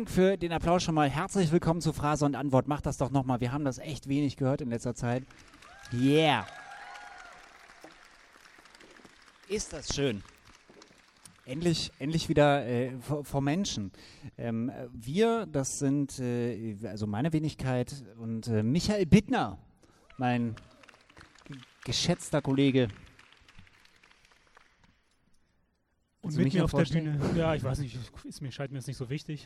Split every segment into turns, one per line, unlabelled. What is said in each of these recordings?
Dank für den Applaus schon mal. Herzlich willkommen zu Phrase und Antwort. Macht das doch nochmal. Wir haben das echt wenig gehört in letzter Zeit. Yeah. Ist das schön. Endlich, endlich wieder äh, vor, vor, Menschen. Ähm, wir, das sind äh, also meine Wenigkeit und äh, Michael Bittner, mein geschätzter Kollege.
Und mit mir auf der Bühne, ja, ich weiß nicht, ist mir, scheint mir jetzt nicht so wichtig.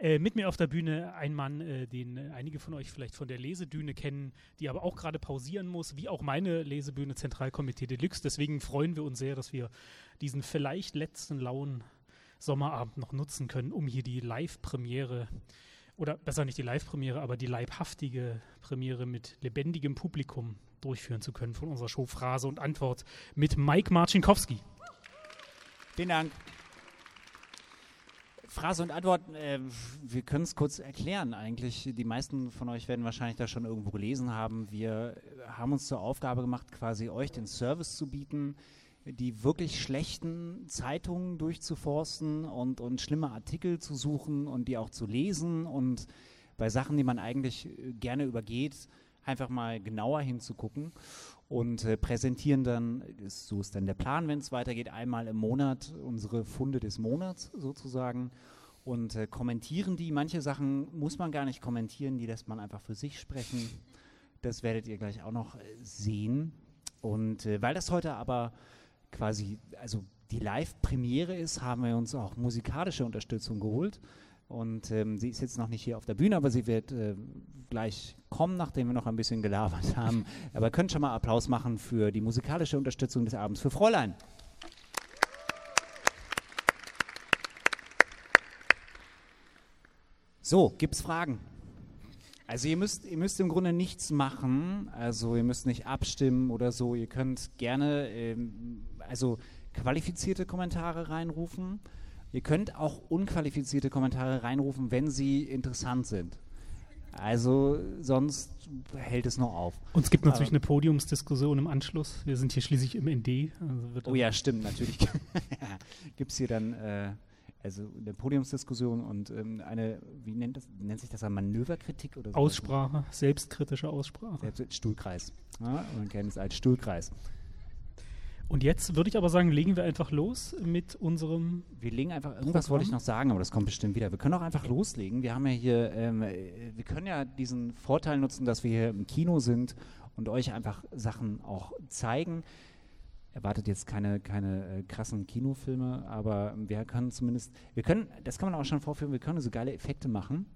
Äh, mit mir auf der Bühne ein Mann, äh, den einige von euch vielleicht von der Lesedüne kennen, die aber auch gerade pausieren muss, wie auch meine Lesebühne Zentralkomitee Deluxe. Deswegen freuen wir uns sehr, dass wir diesen vielleicht letzten lauen Sommerabend noch nutzen können, um hier die Live-Premiere oder besser nicht die Live-Premiere, aber die leibhaftige Premiere mit lebendigem Publikum durchführen zu können von unserer Show Phrase und Antwort mit Mike Marcinkowski.
Vielen Dank. Phrase und Antwort, äh, wir können es kurz erklären eigentlich. Die meisten von euch werden wahrscheinlich das schon irgendwo gelesen haben. Wir haben uns zur Aufgabe gemacht, quasi euch den Service zu bieten, die wirklich schlechten Zeitungen durchzuforsten und, und schlimme Artikel zu suchen und die auch zu lesen und bei Sachen, die man eigentlich gerne übergeht, einfach mal genauer hinzugucken und äh, präsentieren dann, ist, so ist dann der Plan, wenn es weitergeht, einmal im Monat unsere Funde des Monats sozusagen und äh, kommentieren die. Manche Sachen muss man gar nicht kommentieren, die lässt man einfach für sich sprechen. Das werdet ihr gleich auch noch äh, sehen. Und äh, weil das heute aber quasi, also die Live-Premiere ist, haben wir uns auch musikalische Unterstützung geholt. Und ähm, sie ist jetzt noch nicht hier auf der Bühne, aber sie wird äh, gleich kommen, nachdem wir noch ein bisschen gelabert haben. Aber könnt schon mal Applaus machen für die musikalische Unterstützung des Abends für Fräulein. So, gibt es Fragen? Also ihr müsst, ihr müsst im Grunde nichts machen, also ihr müsst nicht abstimmen oder so. Ihr könnt gerne ähm, also qualifizierte Kommentare reinrufen. Ihr könnt auch unqualifizierte Kommentare reinrufen, wenn sie interessant sind. Also sonst hält es noch auf.
Und es gibt natürlich Aber eine Podiumsdiskussion im Anschluss. Wir sind hier schließlich im ND.
Also oh ja, stimmt, natürlich. gibt es hier dann äh, also eine Podiumsdiskussion und ähm, eine, wie nennt, das, nennt sich das, eine Manöverkritik oder so?
Aussprache, selbstkritische Aussprache.
Selbst, Stuhlkreis. Ja, man kennt es als Stuhlkreis.
Und jetzt würde ich aber sagen, legen wir einfach los mit unserem.
Wir legen einfach, irgendwas Programm. wollte ich noch sagen, aber das kommt bestimmt wieder. Wir können auch einfach loslegen. Wir haben ja hier, ähm, wir können ja diesen Vorteil nutzen, dass wir hier im Kino sind und euch einfach Sachen auch zeigen. Erwartet jetzt keine, keine äh, krassen Kinofilme, aber wir können zumindest, wir können, das kann man auch schon vorführen, wir können so geile Effekte machen.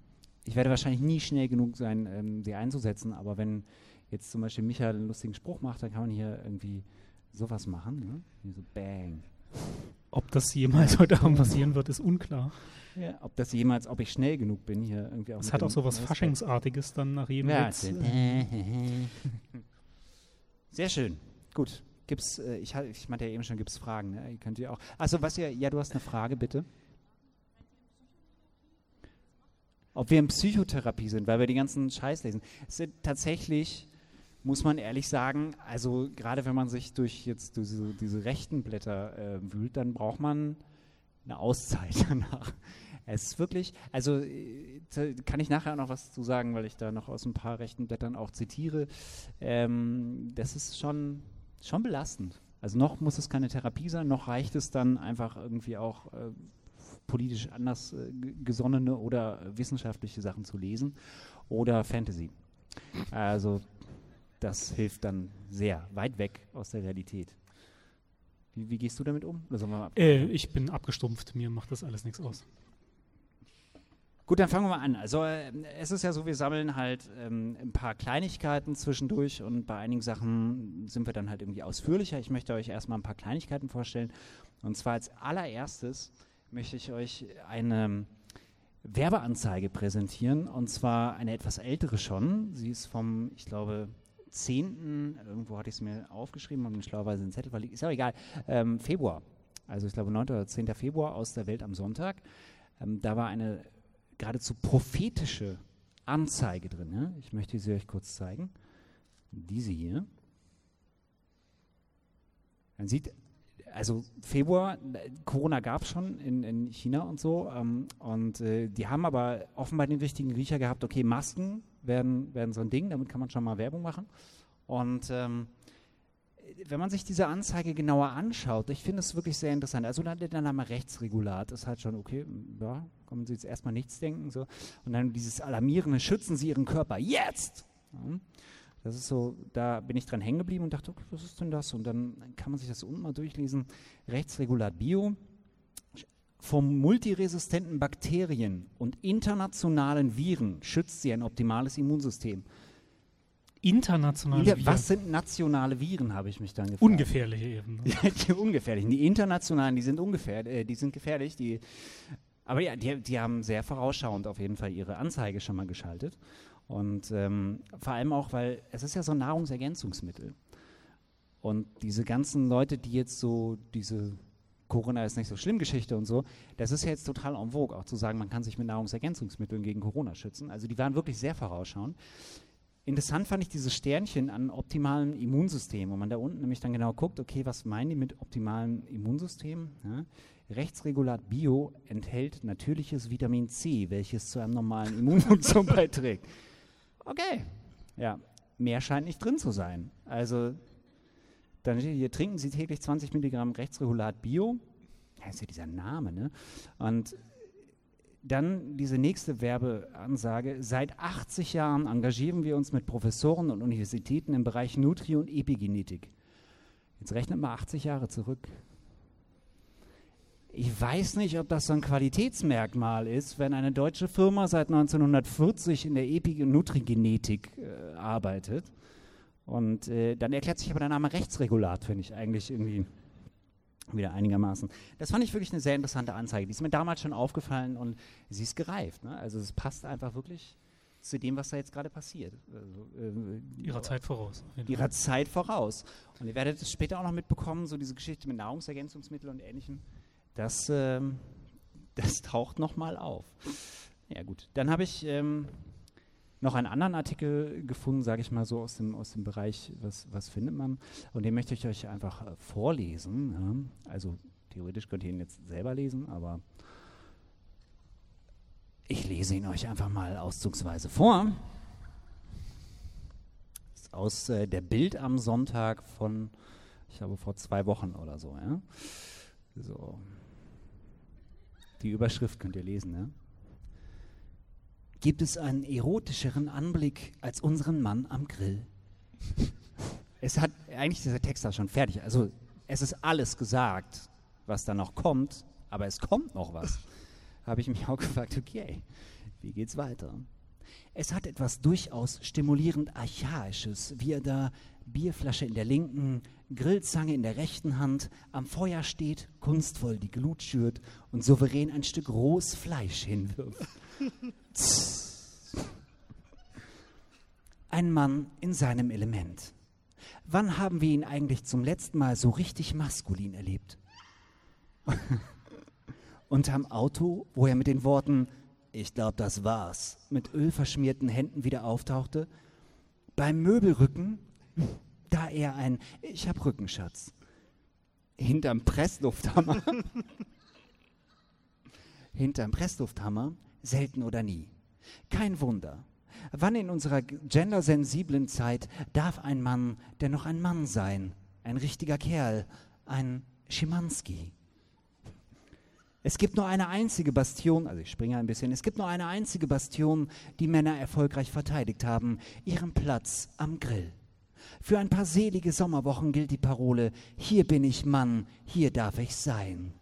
Ich werde wahrscheinlich nie schnell genug sein, ähm, sie einzusetzen, aber wenn jetzt zum Beispiel Michael einen lustigen Spruch macht, dann kann man hier irgendwie sowas machen, ne? Wie so Bang.
Ob das jemals heute Abend passieren wird, ist unklar.
Ja, ob das jemals, ob ich schnell genug bin hier irgendwie auch.
Es hat auch so was Faschingsartiges dann nach jedem ja, Witz.
Sehr schön. Gut. Gibt's, äh, ich, ich meinte ja eben schon, gibt es Fragen, ne? Ihr könnt ihr auch. Achso, was ihr, ja, du hast eine Frage, bitte. Ob wir in Psychotherapie sind, weil wir die ganzen Scheiß lesen. Es sind tatsächlich muss man ehrlich sagen, also gerade wenn man sich durch jetzt diese, diese rechten Blätter äh, wühlt, dann braucht man eine Auszeit danach. Es ist wirklich, also äh, kann ich nachher noch was zu sagen, weil ich da noch aus ein paar rechten Blättern auch zitiere. Ähm, das ist schon, schon belastend. Also noch muss es keine Therapie sein, noch reicht es dann einfach irgendwie auch äh, politisch anders äh, gesonnene oder wissenschaftliche Sachen zu lesen oder Fantasy. Also das hilft dann sehr weit weg aus der Realität. Wie, wie gehst du damit um?
Äh, ich bin abgestumpft, mir macht das alles nichts aus.
Gut, dann fangen wir mal an. Also äh, es ist ja so, wir sammeln halt ähm, ein paar Kleinigkeiten zwischendurch und bei einigen Sachen sind wir dann halt irgendwie ausführlicher. Ich möchte euch erstmal ein paar Kleinigkeiten vorstellen. Und zwar als allererstes möchte ich euch eine Werbeanzeige präsentieren und zwar eine etwas ältere schon. Sie ist vom, ich glaube, 10., irgendwo hatte ich es mir aufgeschrieben, habe mir schlauerweise einen Zettel verlegt, ist ja egal, ähm, Februar, also ich glaube 9. oder 10. Februar aus der Welt am Sonntag. Ähm, da war eine geradezu prophetische Anzeige drin. Ja? Ich möchte sie euch kurz zeigen. Diese hier. Man sieht, also Februar, Corona gab es schon in, in China und so. Ähm, und äh, die haben aber offenbar den richtigen Riecher gehabt, okay, Masken werden, werden so ein Ding, damit kann man schon mal Werbung machen. Und ähm, wenn man sich diese Anzeige genauer anschaut, ich finde es wirklich sehr interessant. Also dann der Name Rechtsregulat ist halt schon okay, ja, man sich jetzt erstmal nichts denken. So. Und dann dieses alarmierende, schützen Sie Ihren Körper jetzt! Ja. Das ist so, da bin ich dran hängen geblieben und dachte, okay, was ist denn das? Und dann kann man sich das unten mal durchlesen. Rechtsregulat Bio. Vor multiresistenten Bakterien und internationalen Viren schützt sie ein optimales Immunsystem.
Internationale
Viren? Was sind nationale Viren, habe ich mich dann gefragt.
Ungefährliche eben.
Ne? die ungefährlichen. Die internationalen, die sind ungefährlich, äh, die sind gefährlich. Die, aber ja, die, die haben sehr vorausschauend auf jeden Fall ihre Anzeige schon mal geschaltet. Und ähm, vor allem auch, weil es ist ja so ein Nahrungsergänzungsmittel. Und diese ganzen Leute, die jetzt so diese Corona ist nicht so schlimm Geschichte und so, das ist ja jetzt total en vogue, auch zu sagen, man kann sich mit Nahrungsergänzungsmitteln gegen Corona schützen. Also die waren wirklich sehr vorausschauend. Interessant fand ich dieses Sternchen an optimalen Immunsystem, wo man da unten nämlich dann genau guckt, okay, was meinen die mit optimalen Immunsystemen? Ja? Rechtsregulat Bio enthält natürliches Vitamin C, welches zu einem normalen Immunfunktion beiträgt. Okay. Ja, mehr scheint nicht drin zu sein. Also, dann hier, trinken Sie täglich 20 Milligramm Rechtsregulat Bio. Das ist ja dieser Name, ne? Und dann diese nächste Werbeansage. Seit 80 Jahren engagieren wir uns mit Professoren und Universitäten im Bereich Nutri- und Epigenetik. Jetzt rechnet mal 80 Jahre zurück. Ich weiß nicht, ob das so ein Qualitätsmerkmal ist, wenn eine deutsche Firma seit 1940 in der Epigenetik äh, arbeitet. Und äh, dann erklärt sich aber der Name Rechtsregulat, finde ich eigentlich irgendwie wieder einigermaßen. Das fand ich wirklich eine sehr interessante Anzeige. Die ist mir damals schon aufgefallen und sie ist gereift. Ne? Also es passt einfach wirklich zu dem, was da jetzt gerade passiert. Also,
äh, ihrer Zeit voraus.
Ihrer Zeit voraus. Und ihr werdet es später auch noch mitbekommen, so diese Geschichte mit Nahrungsergänzungsmitteln und Ähnlichem das, ähm, das taucht nochmal auf. Ja gut, dann habe ich ähm, noch einen anderen Artikel gefunden, sage ich mal so, aus dem, aus dem Bereich, was, was findet man. Und den möchte ich euch einfach äh, vorlesen. Ja. Also theoretisch könnt ihr ihn jetzt selber lesen, aber ich lese ihn euch einfach mal auszugsweise vor. Ist aus äh, der Bild am Sonntag von, ich glaube, vor zwei Wochen oder so. Ja. So. Die Überschrift könnt ihr lesen, ne? Gibt es einen erotischeren Anblick als unseren Mann am Grill? es hat eigentlich dieser Text da schon fertig. Also es ist alles gesagt, was da noch kommt, aber es kommt noch was. Habe ich mich auch gefragt, okay, wie geht's weiter? Es hat etwas durchaus stimulierend Archaisches, wie er da Bierflasche in der linken, Grillzange in der rechten Hand, am Feuer steht, kunstvoll die Glut schürt und souverän ein Stück rohes Fleisch hinwirft. ein Mann in seinem Element. Wann haben wir ihn eigentlich zum letzten Mal so richtig maskulin erlebt? Unterm Auto, wo er mit den Worten Ich glaube, das war's, mit ölverschmierten Händen wieder auftauchte? Beim Möbelrücken, da er ein Ich hab Rückenschatz. Hinterm Presslufthammer. Hinterm Presslufthammer selten oder nie. Kein Wunder. Wann in unserer gendersensiblen Zeit darf ein Mann denn noch ein Mann sein? Ein richtiger Kerl, ein Schimanski. Es gibt nur eine einzige Bastion, also ich springe ein bisschen, es gibt nur eine einzige Bastion, die Männer erfolgreich verteidigt haben, ihren Platz am Grill. Für ein paar selige Sommerwochen gilt die Parole, hier bin ich Mann, hier darf ich sein.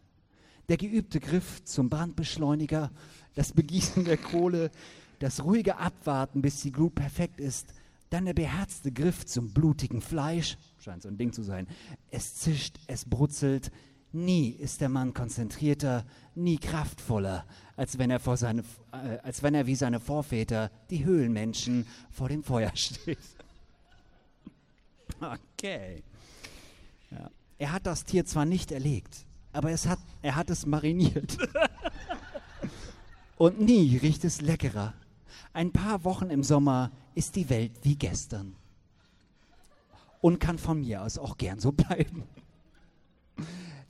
Der geübte Griff zum Brandbeschleuniger, das Begießen der Kohle, das ruhige Abwarten, bis die Glut perfekt ist, dann der beherzte Griff zum blutigen Fleisch, scheint so ein Ding zu sein. Es zischt, es brutzelt. Nie ist der Mann konzentrierter, nie kraftvoller, als wenn er, vor seine, äh, als wenn er wie seine Vorväter, die Höhlenmenschen, vor dem Feuer steht. Okay. Ja. Er hat das Tier zwar nicht erlegt, aber es hat, er hat es mariniert. Und nie riecht es leckerer. Ein paar Wochen im Sommer ist die Welt wie gestern. Und kann von mir aus auch gern so bleiben.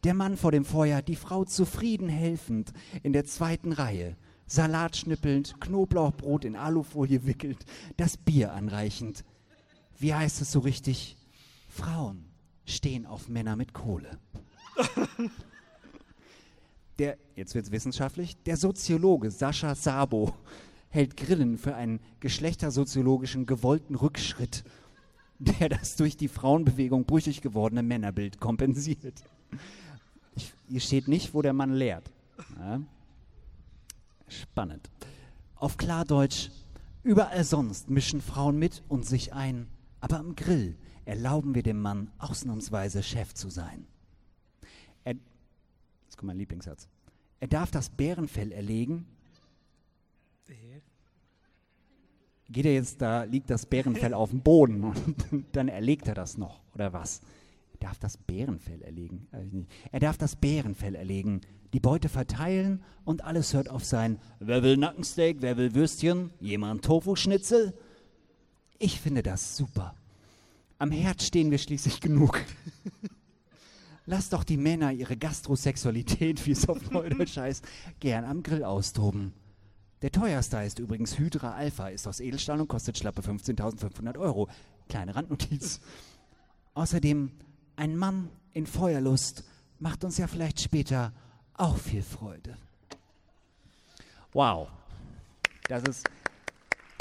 Der Mann vor dem Feuer, die Frau zufrieden helfend in der zweiten Reihe. Salat schnippelnd, Knoblauchbrot in Alufolie wickelnd, das Bier anreichend. Wie heißt es so richtig? Frauen stehen auf Männer mit Kohle. Der, jetzt wird es wissenschaftlich, der Soziologe Sascha Sabo hält Grillen für einen geschlechtersoziologischen gewollten Rückschritt, der das durch die Frauenbewegung brüchig gewordene Männerbild kompensiert. Ich, hier steht nicht, wo der Mann lehrt. Ja? Spannend. Auf Klardeutsch, überall sonst mischen Frauen mit und sich ein, aber am Grill erlauben wir dem Mann ausnahmsweise Chef zu sein. Er, das ist mein Lieblingssatz. Er darf das Bärenfell erlegen. Geht er jetzt da, liegt das Bärenfell auf dem Boden und dann erlegt er das noch, oder was? Er darf das Bärenfell erlegen. Er darf das Bärenfell erlegen, die Beute verteilen und alles hört auf sein Wer will Nackensteak, wer will Würstchen, jemand Tofu-Schnitzel? Ich finde das super. Am Herd stehen wir schließlich genug. Lass doch die Männer ihre Gastrosexualität, wie es auf Neudeutsch heißt, gern am Grill austoben. Der teuerste ist übrigens Hydra Alpha, ist aus Edelstahl und kostet schlappe 15.500 Euro. Kleine Randnotiz. Außerdem, ein Mann in Feuerlust macht uns ja vielleicht später auch viel Freude. Wow. Das ist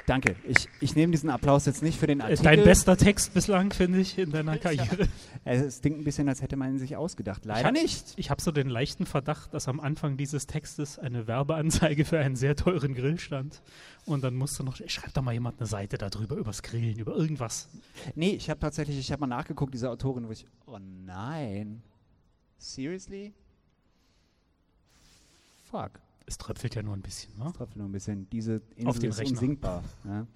Danke. Ich, ich nehme diesen Applaus jetzt nicht für den Artikel.
Dein bester Text bislang, finde ich, in deiner Karriere.
Es klingt ein bisschen, als hätte man ihn sich ausgedacht. Leider
ich
hab, nicht.
Ich habe so den leichten Verdacht, dass am Anfang dieses Textes eine Werbeanzeige für einen sehr teuren Grill stand. Und dann musste noch, schreibt doch mal jemand eine Seite darüber, übers Grillen, über irgendwas.
Nee, ich habe tatsächlich, ich habe mal nachgeguckt, diese Autorin, wo ich, oh nein. Seriously? Fuck.
Es tröpfelt ja nur ein bisschen, ne?
Es tröpfelt nur ein bisschen. Diese Insel Auf ist Rechner. unsinkbar. Ja.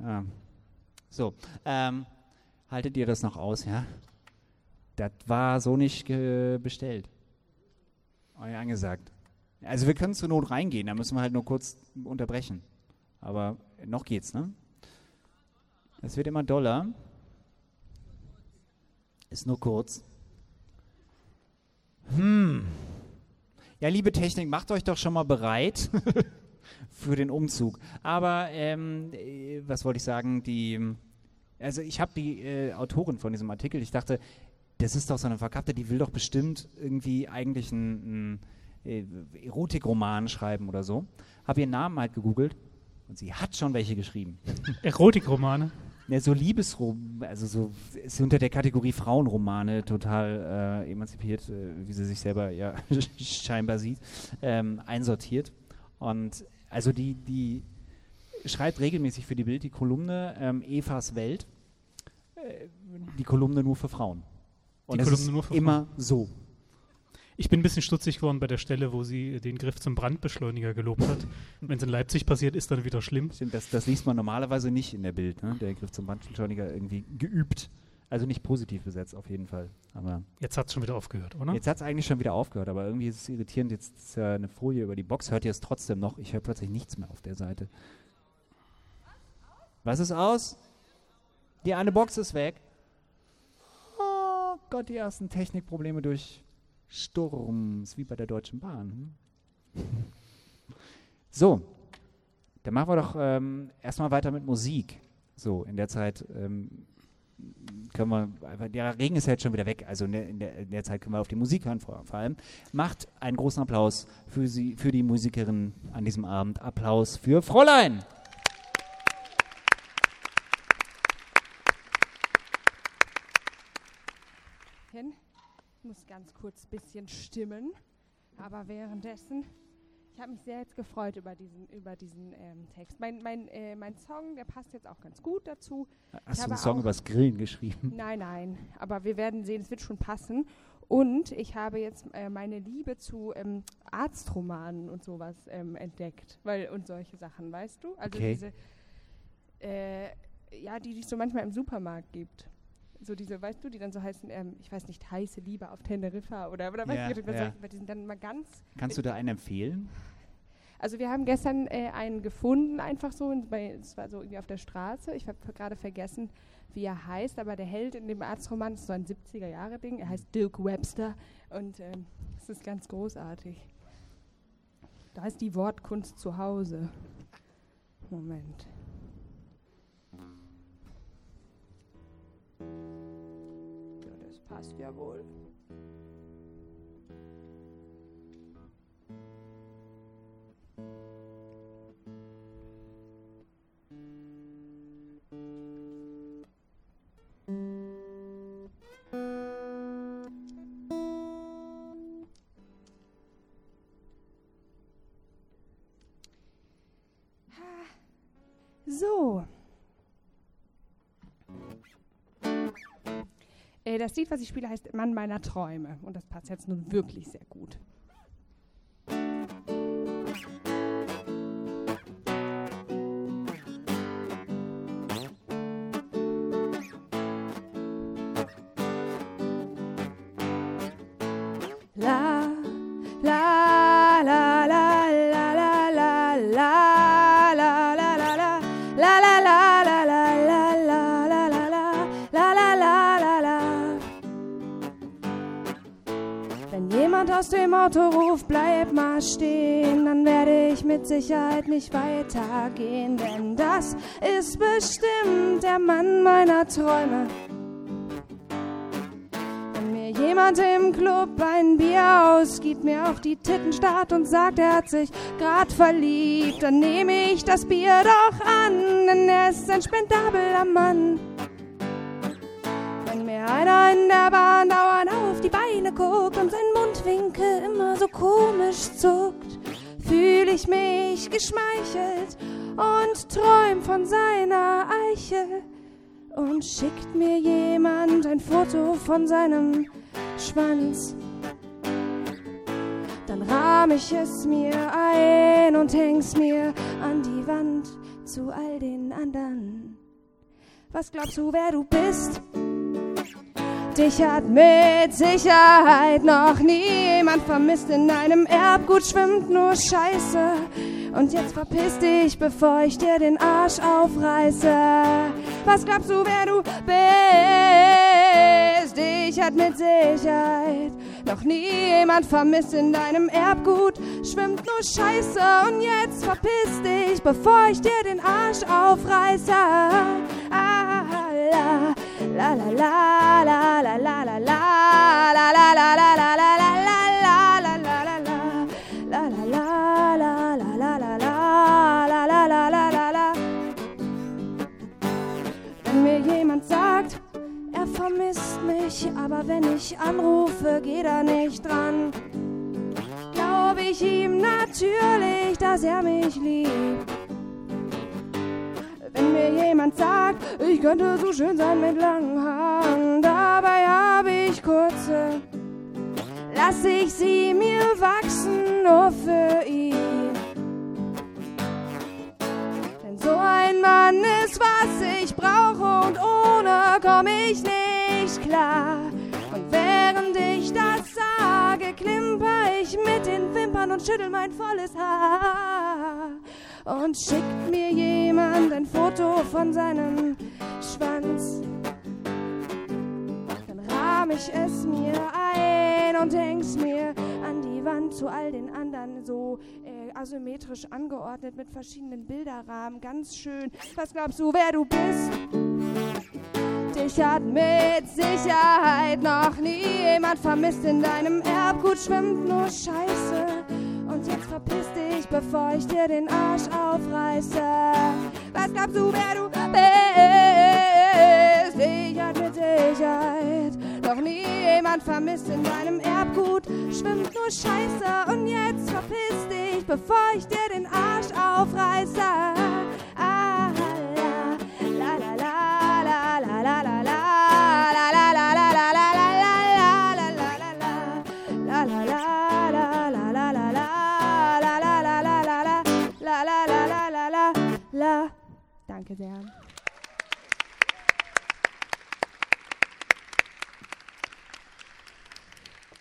Ja. So, ähm, haltet ihr das noch aus, ja? Das war so nicht bestellt. Euch angesagt. Also wir können zur Not reingehen, da müssen wir halt nur kurz unterbrechen. Aber noch geht's, ne? Es wird immer doller. Ist nur kurz. Hm. Ja, liebe Technik, macht euch doch schon mal bereit für den Umzug. Aber ähm, äh, was wollte ich sagen? Die, also ich habe die äh, Autorin von diesem Artikel. Ich dachte, das ist doch so eine Verkappte, die will doch bestimmt irgendwie eigentlich einen, äh, Erotikroman schreiben oder so. Habe ihren Namen halt gegoogelt und sie hat schon welche geschrieben.
Erotikromane?
Ja, so Liebesrom, also so ist unter der Kategorie Frauenromane total äh, emanzipiert, äh, wie sie sich selber ja scheinbar sieht, ähm, einsortiert. Und also die, die schreibt regelmäßig für die Bild die Kolumne ähm, Evas Welt, äh, die Kolumne nur für Frauen. Und die Kolumne nur für immer Frauen. so.
Ich bin ein bisschen stutzig geworden bei der Stelle, wo sie den Griff zum Brandbeschleuniger gelobt hat. Wenn es in Leipzig passiert, ist dann wieder schlimm.
Stimmt, das, das liest man normalerweise nicht in der Bild, ne? der Griff zum Brandbeschleuniger irgendwie geübt. Also nicht positiv besetzt, auf jeden Fall. Aber
jetzt hat es schon wieder aufgehört, oder?
Jetzt hat es eigentlich schon wieder aufgehört, aber irgendwie ist es irritierend. Jetzt ist ja eine Folie über die Box. Hört ihr es trotzdem noch? Ich höre plötzlich nichts mehr auf der Seite. Was ist aus? Die eine Box ist weg. Oh Gott, die ersten Technikprobleme durch Sturms, wie bei der Deutschen Bahn. Hm? So, dann machen wir doch ähm, erstmal weiter mit Musik. So, in der Zeit ähm, können wir, der Regen ist ja jetzt schon wieder weg, also in der, in, der, in der, Zeit können wir auf die Musik hören vor, vor, allem. Macht einen großen Applaus für, sie, für die Musikerin an diesem Abend. Applaus für Fräulein!
muss ganz kurz ein bisschen stimmen. Aber währenddessen, ich habe mich sehr jetzt gefreut über diesen, über diesen ähm, Text. Mein, mein, äh, mein Song, der passt jetzt auch ganz gut dazu.
Hast ich du einen Song übers Grillen geschrieben?
Nein, nein. Aber wir werden sehen, es wird schon passen. Und ich habe jetzt äh, meine Liebe zu ähm, Arztromanen und sowas ähm, entdeckt. Weil, und solche Sachen, weißt du? Also okay. diese, äh, ja, die, die es so manchmal im Supermarkt gibt so diese, weißt du, die dann so heißen, ähm, ich weiß nicht, heiße Liebe auf Teneriffa oder, oder
ja, weißt
du, ja. die sind dann mal ganz.
Kannst du da einen empfehlen?
Also wir haben gestern äh, einen gefunden, einfach so, es war so irgendwie auf der Straße. Ich habe gerade vergessen, wie er heißt, aber der Held in dem Arztroman ist so ein 70er-Jahre-Ding. Er heißt Dirk Webster und ähm, es ist ganz großartig. Da ist die Wortkunst zu Hause. Moment. hast. Jawohl. Das Lied, was ich spiele, heißt Mann meiner Träume. Und das passt jetzt nun wirklich sehr gut. Sicherheit nicht weitergehen, denn das ist bestimmt der Mann meiner Träume. Wenn mir jemand im Club ein Bier ausgibt, mir auf die Titten starrt und sagt, er hat sich grad verliebt, dann nehme ich das Bier doch an, denn er ist ein spendabler Mann einer in der Bahn dauernd auf die Beine guckt und sein Mundwinkel immer so komisch zuckt, ich mich geschmeichelt und träum von seiner Eichel. Und schickt mir jemand ein Foto von seinem Schwanz, dann rahm ich es mir ein und häng's mir an die Wand zu all den anderen. Was glaubst du, wer du bist? Dich hat mit Sicherheit noch niemand vermisst. In deinem Erbgut schwimmt nur Scheiße. Und jetzt verpiss dich, bevor ich dir den Arsch aufreiße. Was glaubst du, wer du bist? Dich hat mit Sicherheit noch niemand vermisst. In deinem Erbgut schwimmt nur Scheiße. Und jetzt verpiss dich, bevor ich dir den Arsch aufreiße. Ah, la la er aber wenn ich anrufe, geht er nicht dran. Glaube ich ihm natürlich, dass er mich liebt. Mir jemand sagt, ich könnte so schön sein mit langen Haaren, dabei habe ich kurze, lass ich sie mir wachsen nur für ihn. Denn so ein Mann ist, was ich brauche und ohne komme ich nicht klar. Und während ich das sage, klimper ich mit den Wimpern und schüttel mein volles Haar und schickt mir jemand ein Foto von seinem Schwanz. Dann rahm ich es mir ein und häng's mir an die Wand zu all den anderen so äh, asymmetrisch angeordnet mit verschiedenen Bilderrahmen. Ganz schön. Was glaubst du, wer du bist? Dich hat mit Sicherheit noch nie jemand vermisst. In deinem Erbgut schwimmt nur Scheiße. Und jetzt verpiss dich, bevor ich dir den Arsch aufreiße. Was glaubst du, wer du bist? Ich hat mit Sicherheit noch nie jemand vermisst. In deinem Erbgut schwimmt nur Scheiße. Und jetzt verpiss dich, bevor ich dir Danke sehr.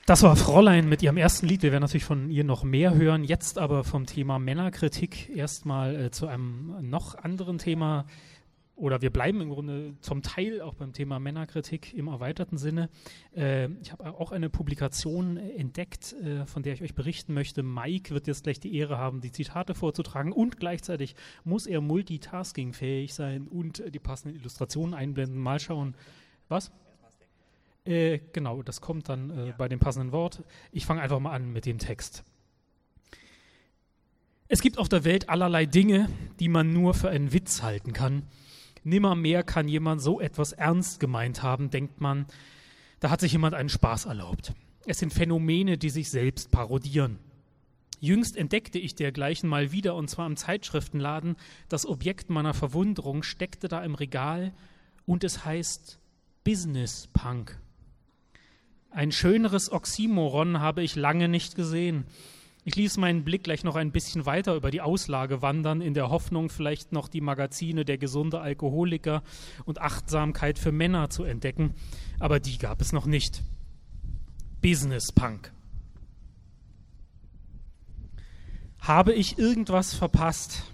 Das war Fräulein mit ihrem ersten Lied. Wir werden natürlich von ihr noch mehr hören. Jetzt aber vom Thema Männerkritik erstmal äh, zu einem noch anderen Thema. Oder wir bleiben im Grunde zum Teil auch beim Thema Männerkritik im erweiterten Sinne. Äh, ich habe auch eine Publikation entdeckt, äh, von der ich euch berichten möchte. Mike wird jetzt gleich die Ehre haben, die Zitate vorzutragen und gleichzeitig muss er multitaskingfähig sein und die passenden Illustrationen einblenden. Mal schauen. Was? Äh, genau, das kommt dann äh, bei dem passenden Wort. Ich fange einfach mal an mit dem Text. Es gibt auf der Welt allerlei Dinge, die man nur für einen Witz halten kann Nimmermehr kann jemand so etwas ernst gemeint haben, denkt man. Da hat sich jemand einen Spaß erlaubt. Es sind Phänomene, die sich selbst parodieren. Jüngst entdeckte ich dergleichen mal wieder, und zwar im Zeitschriftenladen. Das Objekt meiner Verwunderung steckte da im Regal und es heißt Business Punk. Ein schöneres Oxymoron habe ich lange nicht gesehen. Ich ließ meinen Blick gleich noch ein bisschen weiter über die Auslage wandern, in der Hoffnung, vielleicht noch die Magazine Der gesunde Alkoholiker und Achtsamkeit für Männer zu entdecken, aber die gab es noch nicht. Business Punk. Habe ich irgendwas verpasst?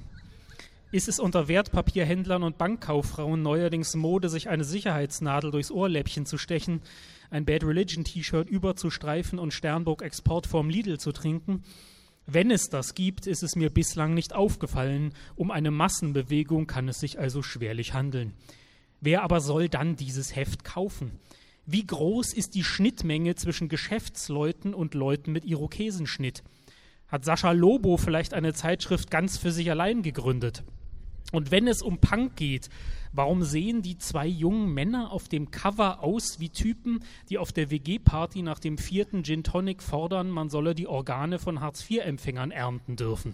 Ist es unter Wertpapierhändlern und Bankkauffrauen neuerdings Mode, sich eine Sicherheitsnadel durchs Ohrläppchen zu stechen, ein Bad Religion T-Shirt überzustreifen und Sternburg Export vorm Lidl zu trinken. Wenn es das gibt, ist es mir bislang nicht aufgefallen. Um eine Massenbewegung kann es sich also schwerlich handeln. Wer aber soll dann dieses Heft kaufen? Wie groß ist die Schnittmenge zwischen Geschäftsleuten und Leuten mit Irokesenschnitt? Hat Sascha Lobo vielleicht eine Zeitschrift ganz für sich allein gegründet? Und wenn es um Punk geht, warum sehen die zwei jungen Männer auf dem Cover aus wie Typen, die auf der WG-Party nach dem vierten Gin Tonic fordern, man solle die Organe von Hartz-IV-Empfängern ernten dürfen?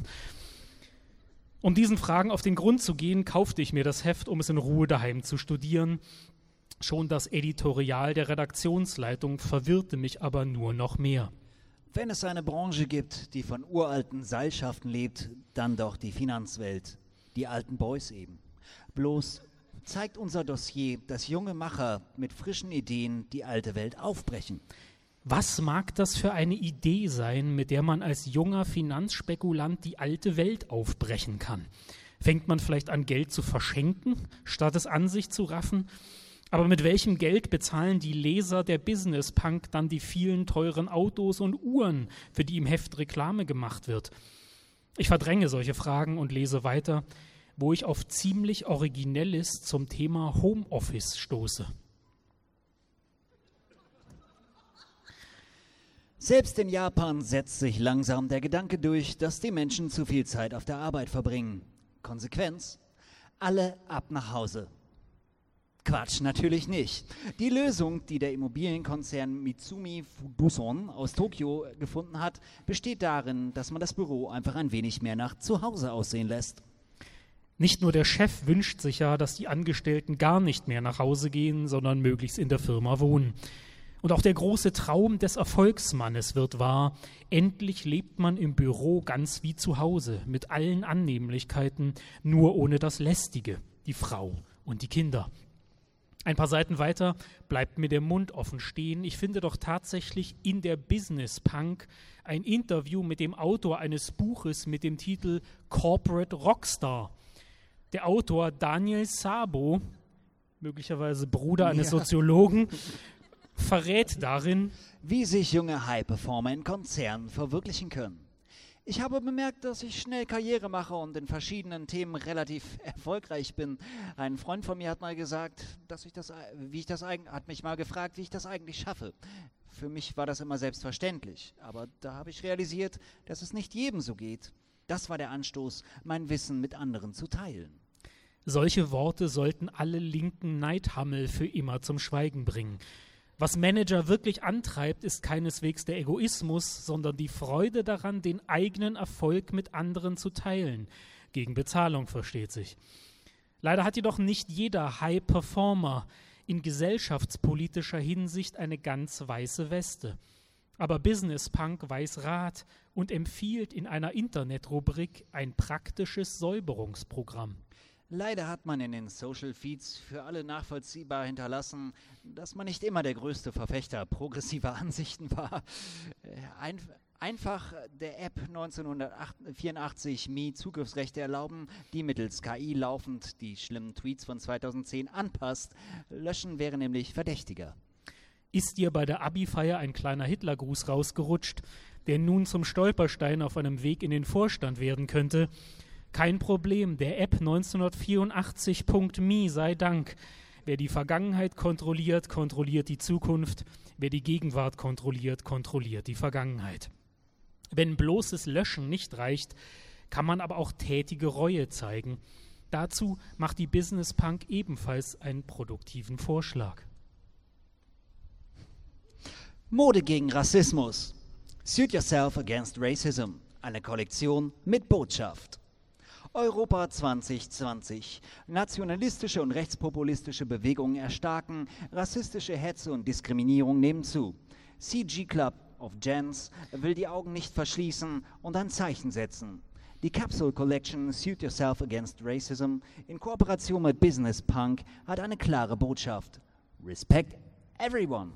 Um diesen Fragen auf den Grund zu gehen, kaufte ich mir das Heft, um es in Ruhe daheim zu studieren. Schon das Editorial der Redaktionsleitung verwirrte mich aber nur noch mehr.
Wenn es eine Branche gibt, die von uralten Seilschaften lebt, dann doch die Finanzwelt die alten Boys eben. Bloß zeigt unser Dossier, dass junge Macher mit frischen Ideen die alte Welt aufbrechen.
Was mag das für eine Idee sein, mit der man als junger Finanzspekulant die alte Welt aufbrechen kann? Fängt man vielleicht an, Geld zu verschenken, statt es an sich zu raffen? Aber mit welchem Geld bezahlen die Leser der Business Punk dann die vielen teuren Autos und Uhren, für die im Heft Reklame gemacht wird? Ich verdränge solche Fragen und lese weiter, wo ich auf ziemlich Originelles zum Thema Homeoffice stoße.
Selbst in Japan setzt sich langsam der Gedanke durch, dass die Menschen zu viel Zeit auf der Arbeit verbringen. Konsequenz? Alle ab nach Hause. Quatsch, natürlich nicht. Die Lösung, die der Immobilienkonzern Mitsumi Fuduson aus Tokio gefunden hat, besteht darin, dass man das Büro einfach ein wenig mehr nach Zuhause aussehen lässt.
Nicht nur der Chef wünscht sich ja, dass die Angestellten gar nicht mehr nach Hause gehen, sondern möglichst in der Firma wohnen. Und auch der große Traum des Erfolgsmannes wird wahr. Endlich lebt man im Büro ganz wie zu Hause, mit allen Annehmlichkeiten, nur ohne das Lästige, die Frau und die Kinder. Ein paar Seiten weiter bleibt mir der Mund offen stehen. Ich finde doch tatsächlich in der Business Punk ein Interview mit dem Autor eines Buches mit dem Titel Corporate Rockstar. Der Autor Daniel Sabo, möglicherweise Bruder eines ja. Soziologen, verrät darin,
wie sich junge High-Performer in Konzernen verwirklichen können. Ich habe bemerkt, dass ich schnell Karriere mache und in verschiedenen Themen relativ erfolgreich bin. Ein Freund von mir hat mal gesagt, dass ich das, wie ich das hat mich mal gefragt, wie ich das eigentlich schaffe. Für mich war das immer selbstverständlich, aber da habe ich realisiert, dass es nicht jedem so geht. Das war der Anstoß, mein Wissen mit anderen zu teilen.
Solche Worte sollten alle linken Neidhammel für immer zum Schweigen bringen. Was Manager wirklich antreibt, ist keineswegs der Egoismus, sondern die Freude daran, den eigenen Erfolg mit anderen zu teilen. Gegen Bezahlung versteht sich. Leider hat jedoch nicht jeder High Performer in gesellschaftspolitischer Hinsicht eine ganz weiße Weste. Aber Business Punk weiß Rat und empfiehlt in einer Internetrubrik ein praktisches Säuberungsprogramm.
Leider hat man in den Social Feeds für alle nachvollziehbar hinterlassen, dass man nicht immer der größte Verfechter progressiver Ansichten war. Ein, einfach der App 1984 Me Zugriffsrechte erlauben, die mittels KI laufend die schlimmen Tweets von 2010 anpasst. Löschen wäre nämlich verdächtiger.
Ist dir bei der Abi-Feier ein kleiner Hitlergruß rausgerutscht, der nun zum Stolperstein auf einem Weg in den Vorstand werden könnte? Kein Problem, der App 1984.me sei Dank. Wer die Vergangenheit kontrolliert, kontrolliert die Zukunft. Wer die Gegenwart kontrolliert, kontrolliert die Vergangenheit. Wenn bloßes Löschen nicht reicht, kann man aber auch tätige Reue zeigen. Dazu macht die Business Punk ebenfalls einen produktiven Vorschlag.
Mode gegen Rassismus. Suit Yourself Against Racism. Eine Kollektion mit Botschaft. Europa 2020. Nationalistische und rechtspopulistische Bewegungen erstarken, rassistische Hetze und Diskriminierung nehmen zu. CG Club of Gens will die Augen nicht verschließen und ein Zeichen setzen. Die Capsule Collection Suit Yourself Against Racism in Kooperation mit Business Punk hat eine klare Botschaft. Respect everyone.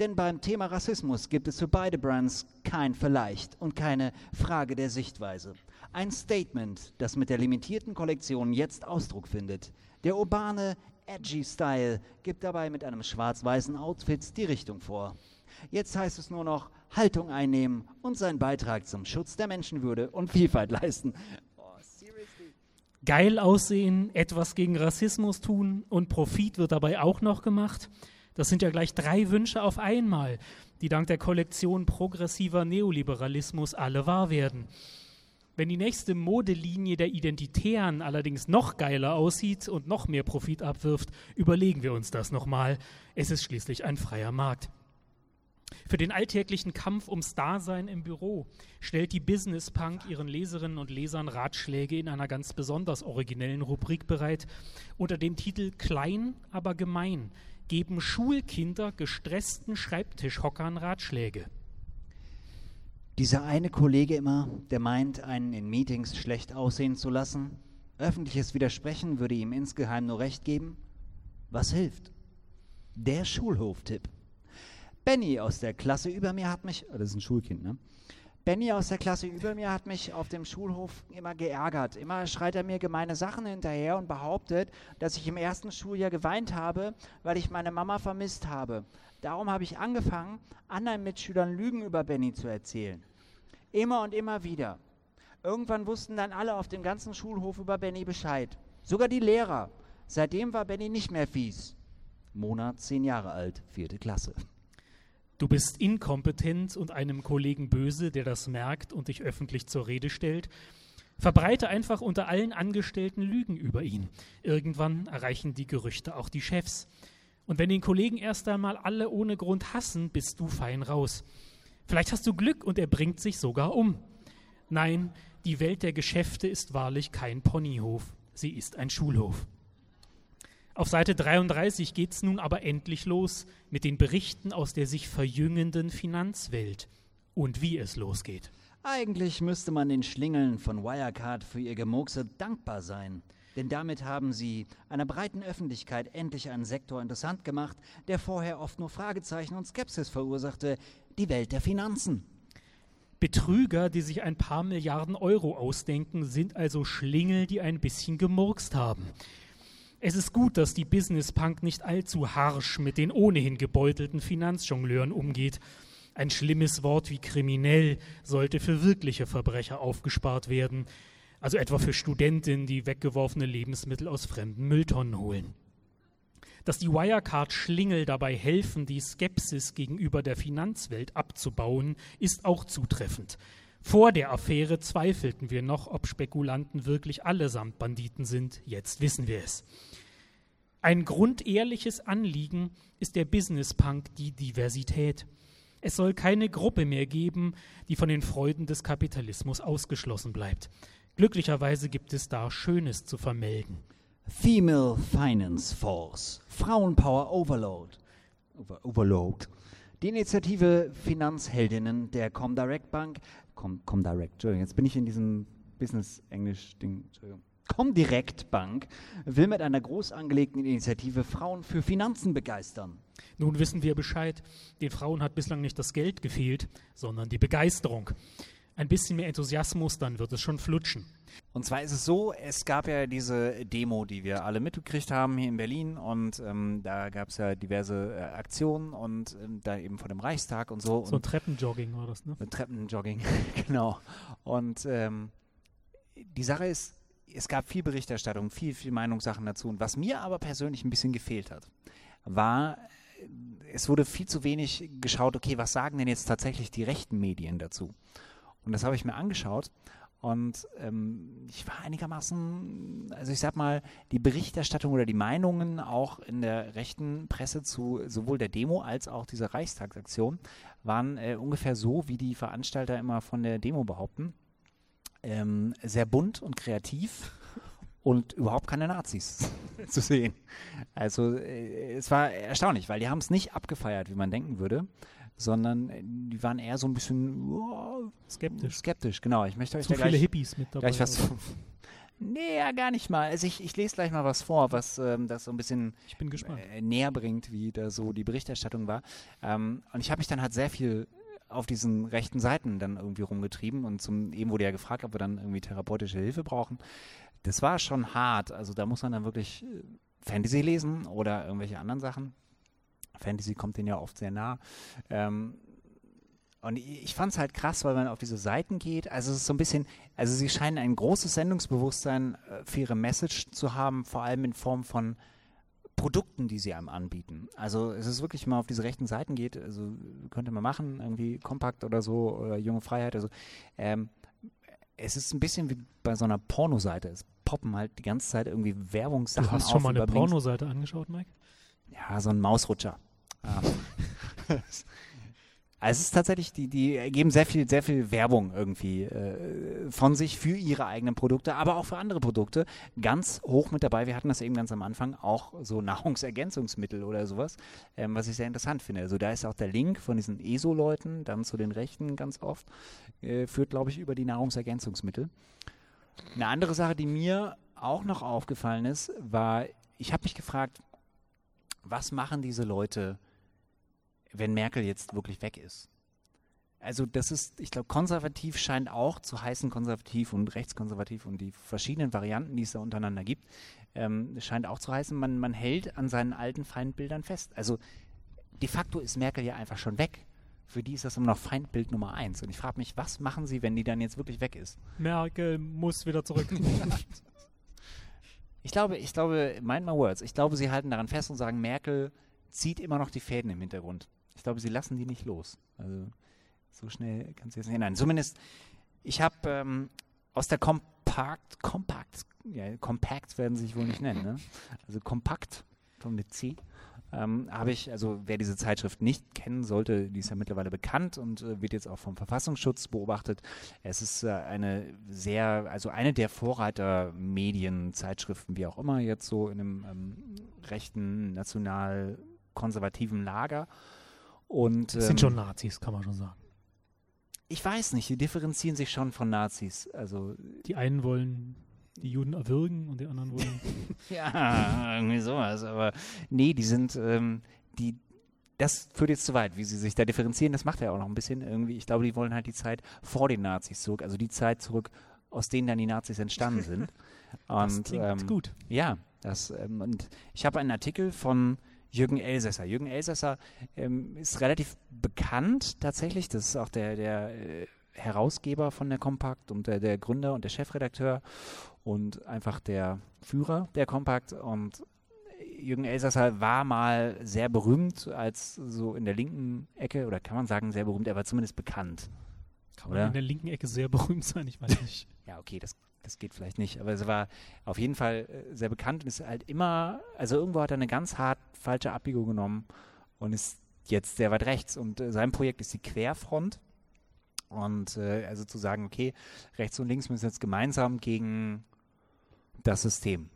Denn beim Thema Rassismus gibt es für beide Brands kein Vielleicht und keine Frage der Sichtweise. Ein Statement, das mit der limitierten Kollektion jetzt Ausdruck findet. Der urbane, edgy Style gibt dabei mit einem schwarz-weißen Outfit die Richtung vor. Jetzt heißt es nur noch Haltung einnehmen und seinen Beitrag zum Schutz der Menschenwürde und Vielfalt leisten. Oh,
Geil aussehen, etwas gegen Rassismus tun und Profit wird dabei auch noch gemacht. Das sind ja gleich drei Wünsche auf einmal, die dank der Kollektion progressiver Neoliberalismus alle wahr werden. Wenn die nächste Modelinie der Identitären allerdings noch geiler aussieht und noch mehr Profit abwirft, überlegen wir uns das nochmal. Es ist schließlich ein freier Markt. Für den alltäglichen Kampf ums Dasein im Büro stellt die Business Punk ihren Leserinnen und Lesern Ratschläge in einer ganz besonders originellen Rubrik bereit. Unter dem Titel Klein, aber gemein geben Schulkinder gestressten Schreibtischhockern Ratschläge.
Dieser eine Kollege immer, der meint, einen in Meetings schlecht aussehen zu lassen, öffentliches Widersprechen würde ihm insgeheim nur recht geben. Was hilft? Der Schulhoftipp. Benny aus der Klasse über mir hat mich, oh, das ist ein Schulkind, ne? Benny aus der Klasse über mir hat mich auf dem Schulhof immer geärgert. Immer schreit er mir gemeine Sachen hinterher und behauptet, dass ich im ersten Schuljahr geweint habe, weil ich meine Mama vermisst habe. Darum habe ich angefangen, anderen Mitschülern Lügen über Benny zu erzählen. Immer und immer wieder. Irgendwann wussten dann alle auf dem ganzen Schulhof über Benny Bescheid. Sogar die Lehrer. Seitdem war Benny nicht mehr fies. Mona, zehn Jahre alt, vierte Klasse.
Du bist inkompetent und einem Kollegen böse, der das merkt und dich öffentlich zur Rede stellt. Verbreite einfach unter allen Angestellten Lügen über ihn. Irgendwann erreichen die Gerüchte auch die Chefs. Und wenn den Kollegen erst einmal alle ohne Grund hassen, bist du fein raus. Vielleicht hast du Glück und er bringt sich sogar um. Nein, die Welt der Geschäfte ist wahrlich kein Ponyhof, sie ist ein Schulhof. Auf Seite 33 geht es nun aber endlich los mit den Berichten aus der sich verjüngenden Finanzwelt und wie es losgeht.
Eigentlich müsste man den Schlingeln von Wirecard für ihr Gemurkse dankbar sein. Denn damit haben sie einer breiten Öffentlichkeit endlich einen Sektor interessant gemacht, der vorher oft nur Fragezeichen und Skepsis verursachte, die Welt der Finanzen.
Betrüger, die sich ein paar Milliarden Euro ausdenken, sind also Schlingel, die ein bisschen gemurkst haben. Es ist gut, dass die Business Punk nicht allzu harsch mit den ohnehin gebeutelten Finanzjongleuren umgeht. Ein schlimmes Wort wie kriminell sollte für wirkliche Verbrecher aufgespart werden, also etwa für Studentinnen, die weggeworfene Lebensmittel aus fremden Mülltonnen holen. Dass die Wirecard-Schlingel dabei helfen, die Skepsis gegenüber der Finanzwelt abzubauen, ist auch zutreffend. Vor der Affäre zweifelten wir noch, ob Spekulanten wirklich allesamt Banditen sind. Jetzt wissen wir es. Ein grundehrliches Anliegen ist der Business Punk die Diversität. Es soll keine Gruppe mehr geben, die von den Freuden des Kapitalismus ausgeschlossen bleibt. Glücklicherweise gibt es da Schönes zu vermelden.
Female Finance Force, Frauenpower Overload. Over Overload. Die Initiative Finanzheldinnen der Comdirect Bank, Com Comdirect, Entschuldigung, jetzt bin ich in diesem Business-Englisch-Ding, Entschuldigung.
Comdirect Bank will mit einer groß angelegten Initiative Frauen für Finanzen begeistern.
Nun wissen wir Bescheid. Den Frauen hat bislang nicht das Geld gefehlt, sondern die Begeisterung. Ein bisschen mehr Enthusiasmus, dann wird es schon flutschen.
Und zwar ist es so, es gab ja diese Demo, die wir alle mitgekriegt haben hier in Berlin und ähm, da gab es ja diverse äh, Aktionen und ähm, da eben vor dem Reichstag und so.
So ein Treppenjogging war das, ne?
Treppenjogging, genau. Und ähm, die Sache ist, es gab viel Berichterstattung, viel, viel Meinungssachen dazu. Und was mir aber persönlich ein bisschen gefehlt hat, war, es wurde viel zu wenig geschaut, okay, was sagen denn jetzt tatsächlich die rechten Medien dazu? Und das habe ich mir angeschaut und ähm, ich war einigermaßen, also ich sag mal, die Berichterstattung oder die Meinungen auch in der rechten Presse zu sowohl der Demo als auch dieser Reichstagsaktion waren äh, ungefähr so, wie die Veranstalter immer von der Demo behaupten ähm, sehr bunt und kreativ und überhaupt keine Nazis zu sehen. Also äh, es war erstaunlich, weil die haben es nicht abgefeiert, wie man denken würde, sondern äh, die waren eher so ein bisschen oh,
skeptisch.
Skeptisch, genau. Ich möchte euch
Zu
da
viele
gleich,
Hippies mit dabei.
gleich was. Nee, ja, gar nicht mal. Also ich, ich lese gleich mal was vor, was ähm, das so ein bisschen. Äh, näher bringt, wie da so die Berichterstattung war. Ähm, und ich habe mich dann halt sehr viel auf diesen rechten Seiten dann irgendwie rumgetrieben und zum eben wurde ja gefragt, ob wir dann irgendwie therapeutische Hilfe brauchen. Das war schon hart. Also da muss man dann wirklich äh, Fantasy lesen oder irgendwelche anderen Sachen. Fantasy kommt denen ja oft sehr nah. Ähm, und ich fand es halt krass, weil man auf diese Seiten geht. Also es ist so ein bisschen, also sie scheinen ein großes Sendungsbewusstsein äh, für ihre Message zu haben, vor allem in Form von Produkten, die sie einem anbieten. Also es ist wirklich mal auf diese rechten Seiten geht, also könnte man machen, irgendwie Kompakt oder so oder Junge Freiheit oder so. Ähm, es ist ein bisschen wie bei so einer Pornoseite. Es poppen halt die ganze Zeit irgendwie Werbungssachen
Du hast
auf
schon mal eine. Pornoseite angeschaut, Mike?
Ja, so ein Mausrutscher. Ja. Also es ist tatsächlich, die, die geben sehr viel, sehr viel Werbung irgendwie äh, von sich für ihre eigenen Produkte, aber auch für andere Produkte. Ganz hoch mit dabei, wir hatten das eben ganz am Anfang, auch so Nahrungsergänzungsmittel oder sowas, ähm, was ich sehr interessant finde. Also da ist auch der Link von diesen ESO-Leuten, dann zu den Rechten ganz oft, äh, führt, glaube ich, über die Nahrungsergänzungsmittel. Eine andere Sache, die mir auch noch aufgefallen ist, war, ich habe mich gefragt, was machen diese Leute, wenn Merkel jetzt wirklich weg ist? Also das ist, ich glaube, konservativ scheint auch zu heißen konservativ und rechtskonservativ und die verschiedenen Varianten, die es da untereinander gibt, ähm, scheint auch zu heißen, man, man hält an seinen alten Feindbildern fest. Also de facto ist Merkel ja einfach schon weg. Für die ist das immer noch Feindbild Nummer eins. Und ich frage mich, was machen sie, wenn die dann jetzt wirklich weg ist?
Merkel muss wieder zurück.
Ich glaube, ich glaube, mind my words, ich glaube, sie halten daran fest und sagen, Merkel zieht immer noch die Fäden im Hintergrund. Ich glaube, sie lassen die nicht los. Also so schnell kannst du jetzt nicht. Nein, zumindest, ich habe ähm, aus der Kompakt, Kompakt, ja, Compact werden sie sich wohl nicht nennen, ne? Also Kompakt, mit C, ähm, habe ich, also wer diese Zeitschrift nicht kennen sollte, die ist ja mittlerweile bekannt und äh, wird jetzt auch vom Verfassungsschutz beobachtet. Es ist äh, eine sehr, also eine der Vorreitermedien, Zeitschriften, wie auch immer, jetzt so in einem ähm, rechten, national konservativen Lager. Und,
Das sind schon Nazis, kann man schon sagen.
Ich weiß nicht, die differenzieren sich schon von Nazis. Also
Die einen wollen die Juden erwürgen und die anderen wollen.
Ja, irgendwie sowas. Aber nee, die sind, ähm, die, das führt jetzt zu weit, wie sie sich da differenzieren. Das macht er auch noch ein bisschen irgendwie. Ich glaube, die wollen halt die Zeit vor den Nazis zurück, also die Zeit zurück, aus denen dann die Nazis entstanden sind.
Das
Und,
klingt
ähm,
gut.
Ja, das, ähm, und ich habe einen Artikel von Jürgen Elsässer. Jürgen Elsässer ähm, ist relativ bekannt tatsächlich. Das ist auch der, der äh, Herausgeber von der Kompakt und der, der Gründer und der Chefredakteur und einfach der Führer der Kompakt. Und Jürgen Elsässer war mal sehr berühmt als so in der linken Ecke, oder kann man sagen sehr berühmt, er war zumindest bekannt.
Kann man
oder?
in der linken Ecke sehr berühmt sein, ich weiß nicht.
Ja, okay, das, das geht vielleicht nicht. Aber er war auf jeden Fall äh, sehr bekannt und ist halt immer, also irgendwo hat er eine ganz hart falsche Abbiegung genommen und ist jetzt sehr weit rechts. Und äh, sein Projekt ist die Querfront. Und äh, also zu sagen, okay, rechts und links müssen jetzt gemeinsam gegen das System.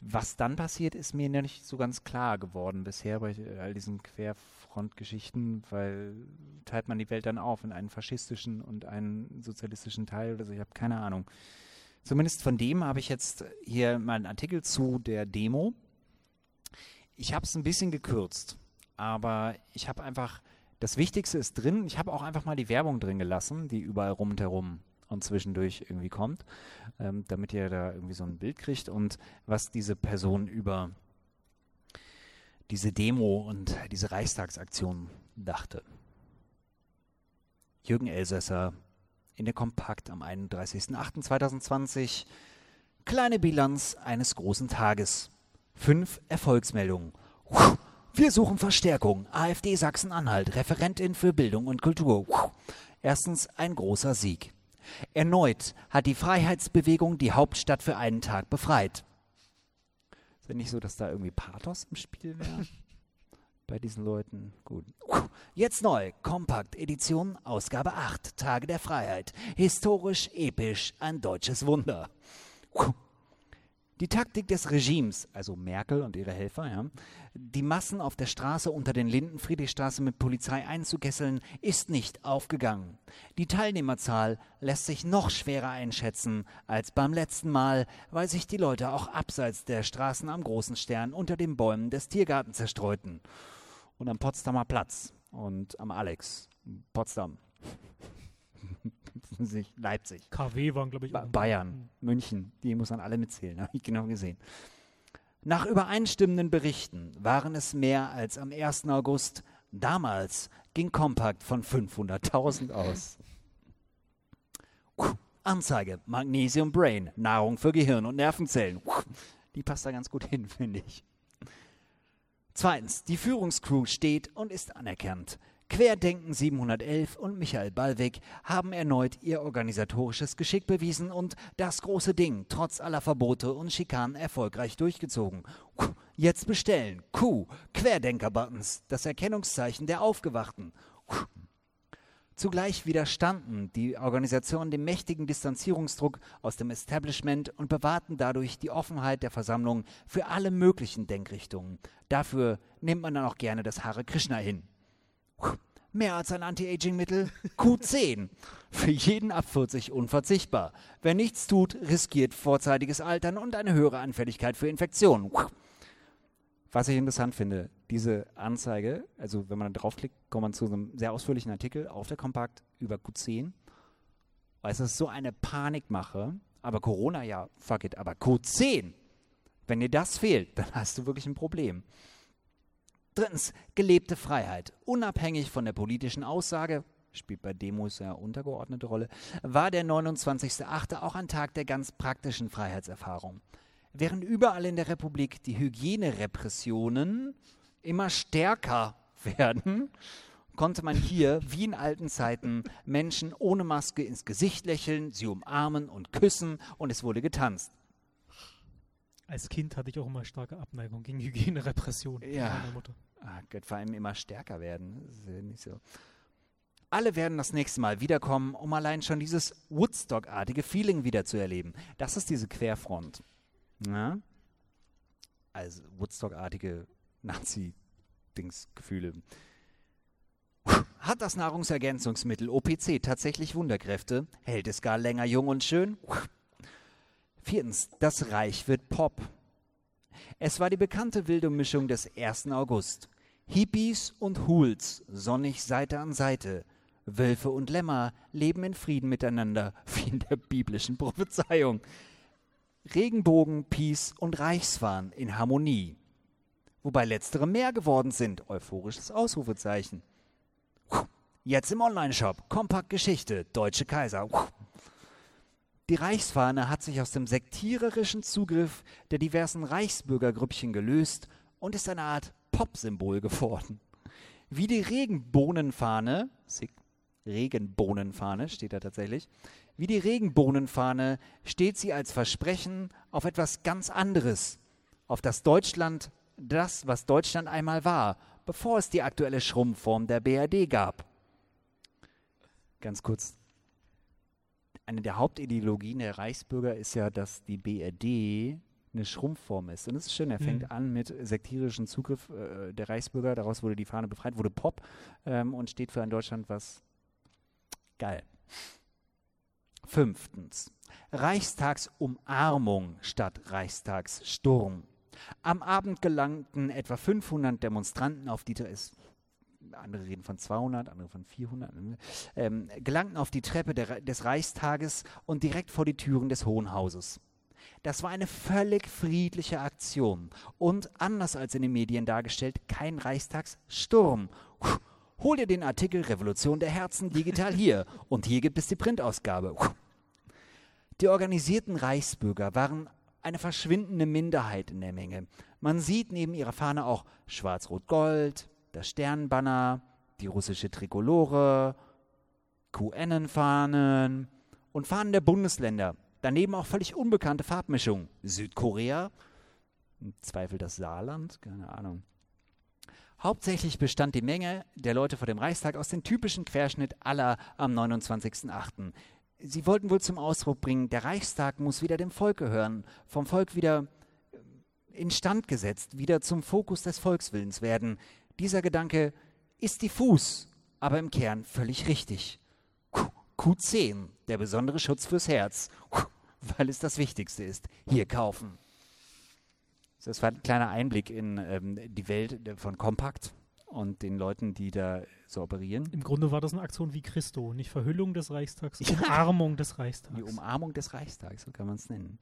Was dann passiert, ist mir nicht so ganz klar geworden bisher bei all diesen Querfrontgeschichten, weil teilt man die Welt dann auf in einen faschistischen und einen sozialistischen Teil oder so, ich habe keine Ahnung. Zumindest von dem habe ich jetzt hier mal einen Artikel zu der Demo. Ich habe es ein bisschen gekürzt, aber ich habe einfach, das Wichtigste ist drin. Ich habe auch einfach mal die Werbung drin gelassen, die überall rundherum und zwischendurch irgendwie kommt, ähm, damit ihr da irgendwie so ein Bild kriegt und was diese Person über diese Demo und diese Reichstagsaktion dachte. Jürgen Elsässer in der Kompakt am 31.08.2020. Kleine Bilanz eines großen Tages. Fünf Erfolgsmeldungen. Wir suchen Verstärkung. AfD Sachsen-Anhalt, Referentin für Bildung und Kultur. Erstens ein großer Sieg. Erneut hat die Freiheitsbewegung die Hauptstadt für einen Tag befreit. Ist ja nicht so, dass da irgendwie Pathos im Spiel wäre? Bei diesen Leuten. Gut. Jetzt neu. Kompakt Edition, Ausgabe 8. Tage der Freiheit. Historisch, episch, ein deutsches Wunder. Die Taktik des Regimes, also Merkel und ihre Helfer, ja, die Massen auf der Straße unter den Linden Friedrichstraße mit Polizei einzukesseln, ist nicht aufgegangen. Die Teilnehmerzahl lässt sich noch schwerer einschätzen als beim letzten Mal, weil sich die Leute auch abseits der Straßen am Großen Stern unter den Bäumen des Tiergartens zerstreuten. Und am Potsdamer Platz und am Alex, Potsdam. Leipzig.
KW waren, glaube ich,
ba Bayern, mhm. München, die muss man alle mitzählen, habe ich genau gesehen. Nach übereinstimmenden Berichten waren es mehr als am 1. August. Damals ging Kompakt von 500.000 aus. Anzeige, Magnesium Brain, Nahrung für Gehirn und Nervenzellen. Die passt da ganz gut hin, finde ich. Zweitens, die Führungscrew steht und ist anerkannt. Querdenken 711 und Michael Ballweg haben erneut ihr organisatorisches Geschick bewiesen und das große Ding trotz aller Verbote und Schikanen erfolgreich durchgezogen. Jetzt bestellen. Q. Querdenker-Buttons. Das Erkennungszeichen der Aufgewachten. Zugleich widerstanden die Organisationen dem mächtigen Distanzierungsdruck aus dem Establishment und bewahrten dadurch die Offenheit der Versammlung für alle möglichen Denkrichtungen. Dafür nimmt man dann auch gerne das Hare Krishna hin. Mehr als ein Anti-Aging-Mittel? Q10. Für jeden ab 40 unverzichtbar. Wer nichts tut, riskiert vorzeitiges Altern und eine höhere Anfälligkeit für Infektionen. Was ich interessant finde, diese Anzeige, also wenn man da draufklickt, kommt man zu einem sehr ausführlichen Artikel auf der Kompakt über Q10. Weil es ist so eine Panikmache. Aber Corona, ja, fuck it. Aber Q10, wenn dir das fehlt, dann hast du wirklich ein Problem. Drittens, gelebte Freiheit. Unabhängig von der politischen Aussage, spielt bei Demos ja untergeordnete Rolle, war der 29.8. auch ein Tag der ganz praktischen Freiheitserfahrung. Während überall in der Republik die Hygienerepressionen immer stärker werden, konnte man hier, wie in alten Zeiten, Menschen ohne Maske ins Gesicht lächeln, sie umarmen und küssen und es wurde getanzt
als Kind hatte ich auch immer starke Abneigung gegen Hygienerepression
ja. meiner Mutter. Ah, Gott, vor allem immer stärker werden. Ja nicht so. Alle werden das nächste Mal wiederkommen, um allein schon dieses Woodstock-artige Feeling wieder zu erleben. Das ist diese Querfront. Ja? Also Woodstock-artige Nazi-Dings-Gefühle. Hat das Nahrungsergänzungsmittel OPC tatsächlich Wunderkräfte? Hält es gar länger jung und schön? Viertens, das Reich wird Pop. Es war die bekannte wilde Mischung des 1. August. Hippies und Hools, sonnig Seite an Seite. Wölfe und Lämmer leben in Frieden miteinander, wie in der biblischen Prophezeiung. Regenbogen, Peace und Reichsfahnen in Harmonie. Wobei letztere mehr geworden sind, euphorisches Ausrufezeichen. Jetzt im Onlineshop, Kompakt Geschichte, Deutsche Kaiser. Die Reichsfahne hat sich aus dem sektiererischen Zugriff der diversen Reichsbürgergrüppchen gelöst und ist eine Art Popsymbol geworden. Wie die Regenbohnenfahne, Regenbohnenfahne steht da tatsächlich, wie die Regenbohnenfahne steht sie als Versprechen auf etwas ganz anderes, auf das Deutschland, das, was Deutschland einmal war, bevor es die aktuelle Schrumpfform der BRD gab. Ganz kurz eine der Hauptideologien der Reichsbürger ist ja, dass die BRD eine Schrumpfform ist. Und das ist schön, er fängt mhm. an mit sektierischen Zugriff äh, der Reichsbürger, daraus wurde die Fahne befreit, wurde Pop ähm, und steht für ein Deutschland, was geil. Fünftens. Reichstagsumarmung statt Reichstagssturm. Am Abend gelangten etwa 500 Demonstranten auf die andere reden von 200, andere von 400, ähm, gelangten auf die Treppe der, des Reichstages und direkt vor die Türen des Hohen Hauses. Das war eine völlig friedliche Aktion und anders als in den Medien dargestellt, kein Reichstagssturm. Hol dir den Artikel Revolution der Herzen digital hier und hier gibt es die Printausgabe. Die organisierten Reichsbürger waren eine verschwindende Minderheit in der Menge. Man sieht neben ihrer Fahne auch Schwarz-Rot-Gold, das Sternbanner, die russische Trikolore, QN-Fahnen und Fahnen der Bundesländer. Daneben auch völlig unbekannte Farbmischungen. Südkorea, im Zweifel das Saarland, keine Ahnung. Hauptsächlich bestand die Menge der Leute vor dem Reichstag aus dem typischen Querschnitt aller am 29.08. Sie wollten wohl zum Ausdruck bringen, der Reichstag muss wieder dem Volk gehören, vom Volk wieder instand gesetzt, wieder zum Fokus des Volkswillens werden. Dieser Gedanke ist diffus, aber im Kern völlig richtig. Q10, der besondere Schutz fürs Herz, weil es das Wichtigste ist. Hier kaufen. Das war ein kleiner Einblick in ähm, die Welt von Kompakt und den Leuten, die da so operieren.
Im Grunde war das eine Aktion wie Christo, nicht Verhüllung des Reichstags, ja. Umarmung des Reichstags.
Die Umarmung des Reichstags, so kann man es nennen.